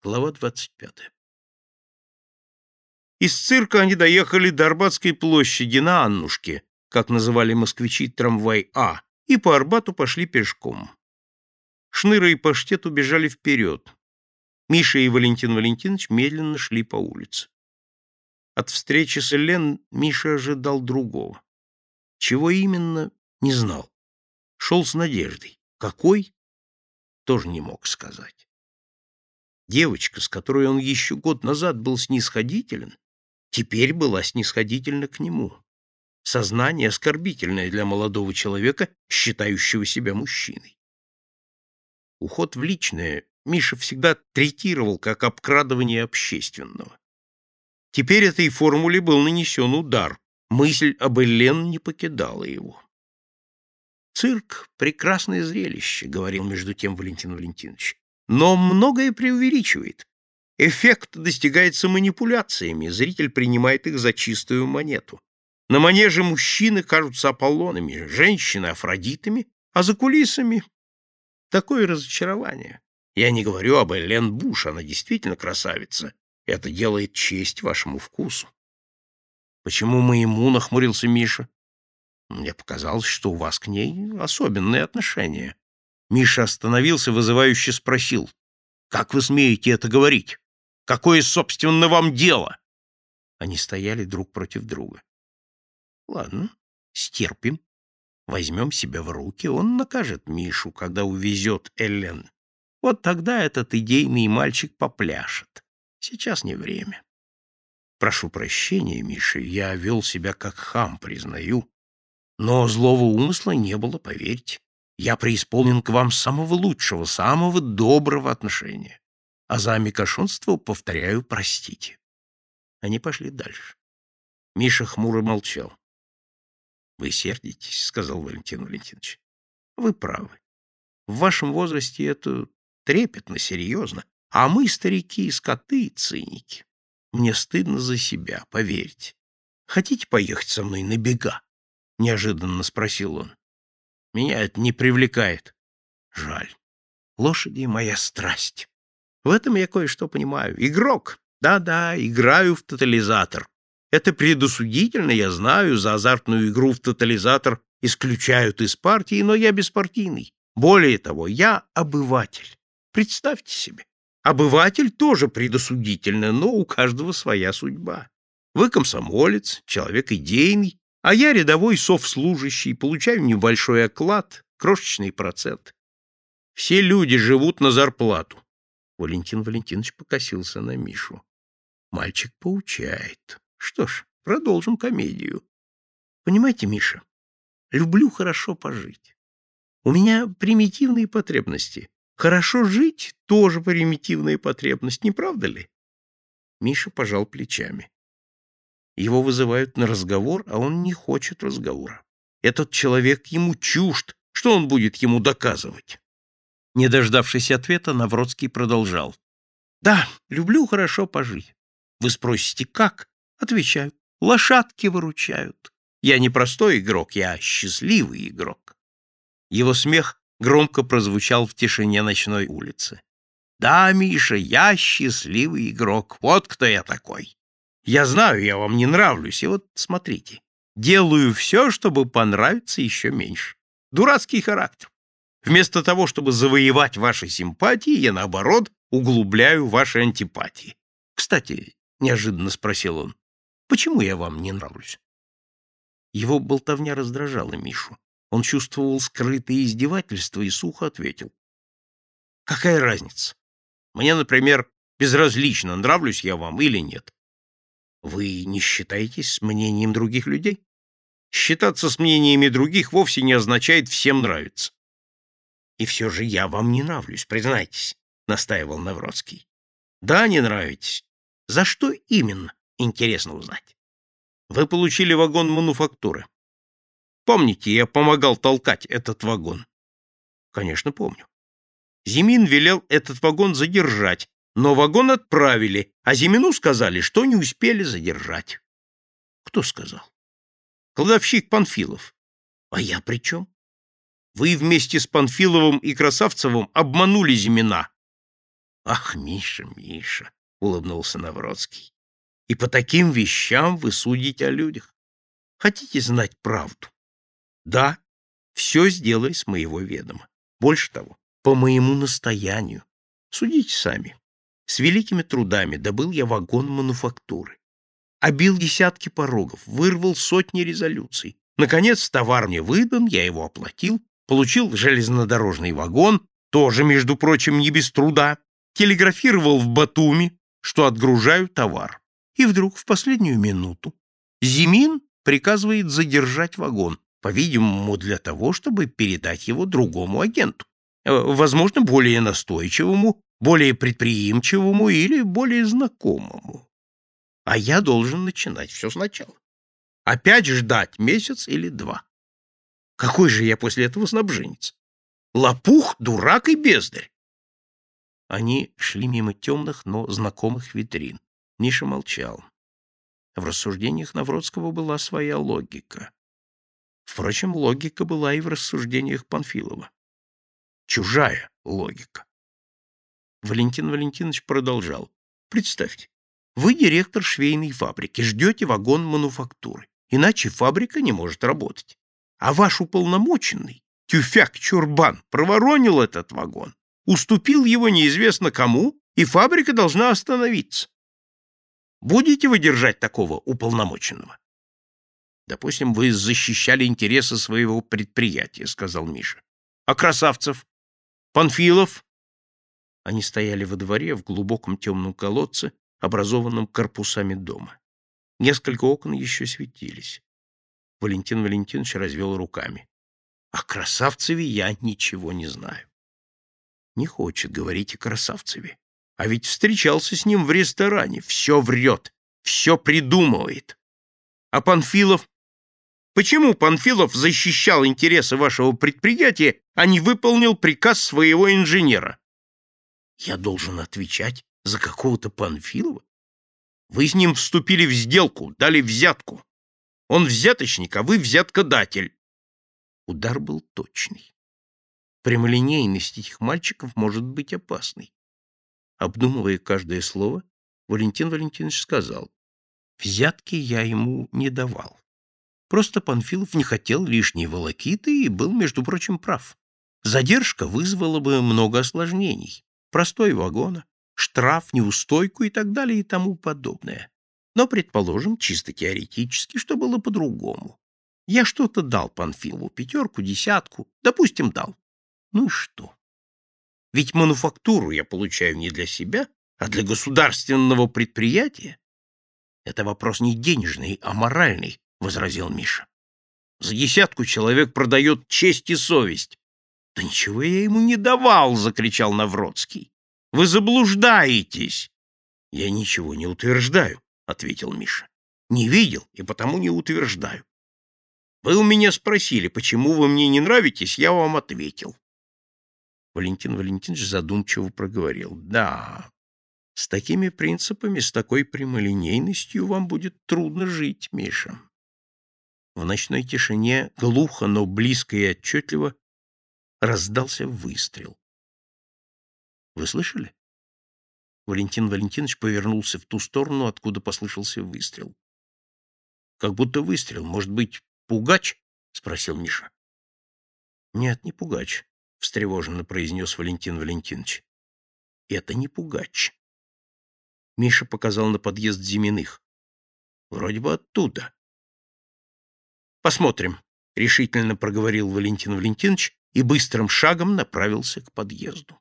Глава 25. Из цирка они доехали до Арбатской площади на Аннушке, как называли москвичи трамвай А, и по Арбату пошли пешком. Шныра и Паштет убежали вперед. Миша и Валентин Валентинович медленно шли по улице. От встречи с Элен Миша ожидал другого. Чего именно, не знал. Шел с надеждой. Какой? Тоже не мог сказать. Девочка, с которой он еще год назад был снисходителен, теперь была снисходительна к нему. Сознание оскорбительное для молодого человека, считающего себя мужчиной. Уход в личное Миша всегда третировал как обкрадывание общественного. Теперь этой формуле был нанесен удар. Мысль об Элен не покидала его. «Цирк — прекрасное зрелище», — говорил между тем Валентин Валентинович. «Но многое преувеличивает. Эффект достигается манипуляциями, зритель принимает их за чистую монету. На манеже мужчины кажутся Аполлонами, женщины — Афродитами, а за кулисами — такое разочарование. Я не говорю об Элен Буш, она действительно красавица. Это делает честь вашему вкусу. Почему моему нахмурился Миша? Мне показалось, что у вас к ней особенные отношения. Миша остановился, вызывающе спросил. Как вы смеете это говорить? Какое, собственно, вам дело? Они стояли друг против друга. Ладно, стерпим. Возьмем себя в руки, он накажет Мишу, когда увезет Эллен. Вот тогда этот идейный мальчик попляшет. Сейчас не время. Прошу прощения, Миша, я вел себя как хам, признаю. Но злого умысла не было, поверьте. Я преисполнен к вам самого лучшего, самого доброго отношения а за амикошонство, повторяю, простите. Они пошли дальше. Миша хмуро молчал. — Вы сердитесь, — сказал Валентин Валентинович. — Вы правы. В вашем возрасте это трепетно, серьезно, а мы, старики, скоты и циники. Мне стыдно за себя, поверьте. Хотите поехать со мной на бега? — неожиданно спросил он. — Меня это не привлекает. Жаль. Лошади — моя страсть. В этом я кое-что понимаю. Игрок. Да-да, играю в тотализатор. Это предосудительно, я знаю, за азартную игру в тотализатор исключают из партии, но я беспартийный. Более того, я обыватель. Представьте себе. Обыватель тоже предосудительно, но у каждого своя судьба. Вы комсомолец, человек идейный, а я рядовой совслужащий, получаю небольшой оклад, крошечный процент. Все люди живут на зарплату. Валентин Валентинович покосился на Мишу. Мальчик поучает. Что ж, продолжим комедию. Понимаете, Миша, люблю хорошо пожить. У меня примитивные потребности. Хорошо жить — тоже примитивная потребность, не правда ли? Миша пожал плечами. Его вызывают на разговор, а он не хочет разговора. Этот человек ему чужд. Что он будет ему доказывать? Не дождавшись ответа, Навродский продолжал. «Да, люблю хорошо пожить. Вы спросите, как? Отвечаю. Лошадки выручают. Я не простой игрок, я счастливый игрок». Его смех громко прозвучал в тишине ночной улицы. «Да, Миша, я счастливый игрок. Вот кто я такой. Я знаю, я вам не нравлюсь, и вот смотрите. Делаю все, чтобы понравиться еще меньше. Дурацкий характер. Вместо того, чтобы завоевать ваши симпатии, я, наоборот, углубляю ваши антипатии. Кстати, — неожиданно спросил он, — почему я вам не нравлюсь? Его болтовня раздражала Мишу. Он чувствовал скрытое издевательство и сухо ответил. Какая разница? Мне, например, безразлично, нравлюсь я вам или нет. Вы не считаетесь с мнением других людей? Считаться с мнениями других вовсе не означает всем нравиться. И все же я вам не нравлюсь, признайтесь, — настаивал Навродский. Да, не нравитесь. За что именно, интересно узнать. Вы получили вагон мануфактуры. Помните, я помогал толкать этот вагон? Конечно, помню. Зимин велел этот вагон задержать, но вагон отправили, а Зимину сказали, что не успели задержать. Кто сказал? Кладовщик Панфилов. А я при чем? Вы вместе с Панфиловым и Красавцевым обманули Зимина. Ах, Миша, Миша, улыбнулся Навроцкий. И по таким вещам вы судите о людях. Хотите знать правду? Да, все сделай с моего ведома. Больше того, по моему настоянию. Судите сами. С великими трудами добыл я вагон мануфактуры. Обил десятки порогов, вырвал сотни резолюций. Наконец, товар мне выдан, я его оплатил, получил железнодорожный вагон, тоже, между прочим, не без труда, телеграфировал в Батуми, что отгружаю товар. И вдруг, в последнюю минуту, Зимин приказывает задержать вагон, по-видимому, для того, чтобы передать его другому агенту, возможно, более настойчивому, более предприимчивому или более знакомому. А я должен начинать все сначала. Опять ждать месяц или два. Какой же я после этого снабженец? Лопух, дурак и бездарь. Они шли мимо темных, но знакомых витрин. Ниша молчал. В рассуждениях Навродского была своя логика. Впрочем, логика была и в рассуждениях Панфилова. Чужая логика. Валентин Валентинович продолжал. Представьте, вы директор швейной фабрики, ждете вагон мануфактуры, иначе фабрика не может работать. А ваш уполномоченный, Тюфяк-Чурбан, проворонил этот вагон, уступил его неизвестно кому, и фабрика должна остановиться. Будете вы держать такого уполномоченного? Допустим, вы защищали интересы своего предприятия, сказал Миша. А Красавцев? Панфилов? Они стояли во дворе в глубоком темном колодце, образованном корпусами дома. Несколько окон еще светились. Валентин Валентинович развел руками. О Красавцеве я ничего не знаю. Не хочет говорить о Красавцеве. А ведь встречался с ним в ресторане. Все врет, все придумывает. А Панфилов Почему Панфилов защищал интересы вашего предприятия, а не выполнил приказ своего инженера? Я должен отвечать за какого-то Панфилова? Вы с ним вступили в сделку, дали взятку. Он взяточник, а вы взяткодатель. Удар был точный. Прямолинейность этих мальчиков может быть опасной. Обдумывая каждое слово, Валентин Валентинович сказал, «Взятки я ему не давал. Просто Панфилов не хотел лишней волокиты и был, между прочим, прав. Задержка вызвала бы много осложнений. Простой вагона, штраф, неустойку и так далее и тому подобное. Но, предположим, чисто теоретически, что было по-другому. Я что-то дал Панфилову, пятерку, десятку, допустим, дал. Ну и что? Ведь мануфактуру я получаю не для себя, а для государственного предприятия. Это вопрос не денежный, а моральный, — возразил Миша. «За десятку человек продает честь и совесть». «Да ничего я ему не давал!» — закричал Навродский. «Вы заблуждаетесь!» «Я ничего не утверждаю», — ответил Миша. «Не видел и потому не утверждаю. Вы у меня спросили, почему вы мне не нравитесь, я вам ответил». Валентин Валентинович задумчиво проговорил. «Да, с такими принципами, с такой прямолинейностью вам будет трудно жить, Миша». В ночной тишине, глухо, но близко и отчетливо, раздался выстрел. «Вы слышали?» Валентин Валентинович повернулся в ту сторону, откуда послышался выстрел. «Как будто выстрел. Может быть, пугач?» — спросил Миша. «Нет, не пугач», — встревоженно произнес Валентин Валентинович. «Это не пугач». Миша показал на подъезд Зиминых. «Вроде бы оттуда». Посмотрим, решительно проговорил Валентин Валентинович и быстрым шагом направился к подъезду.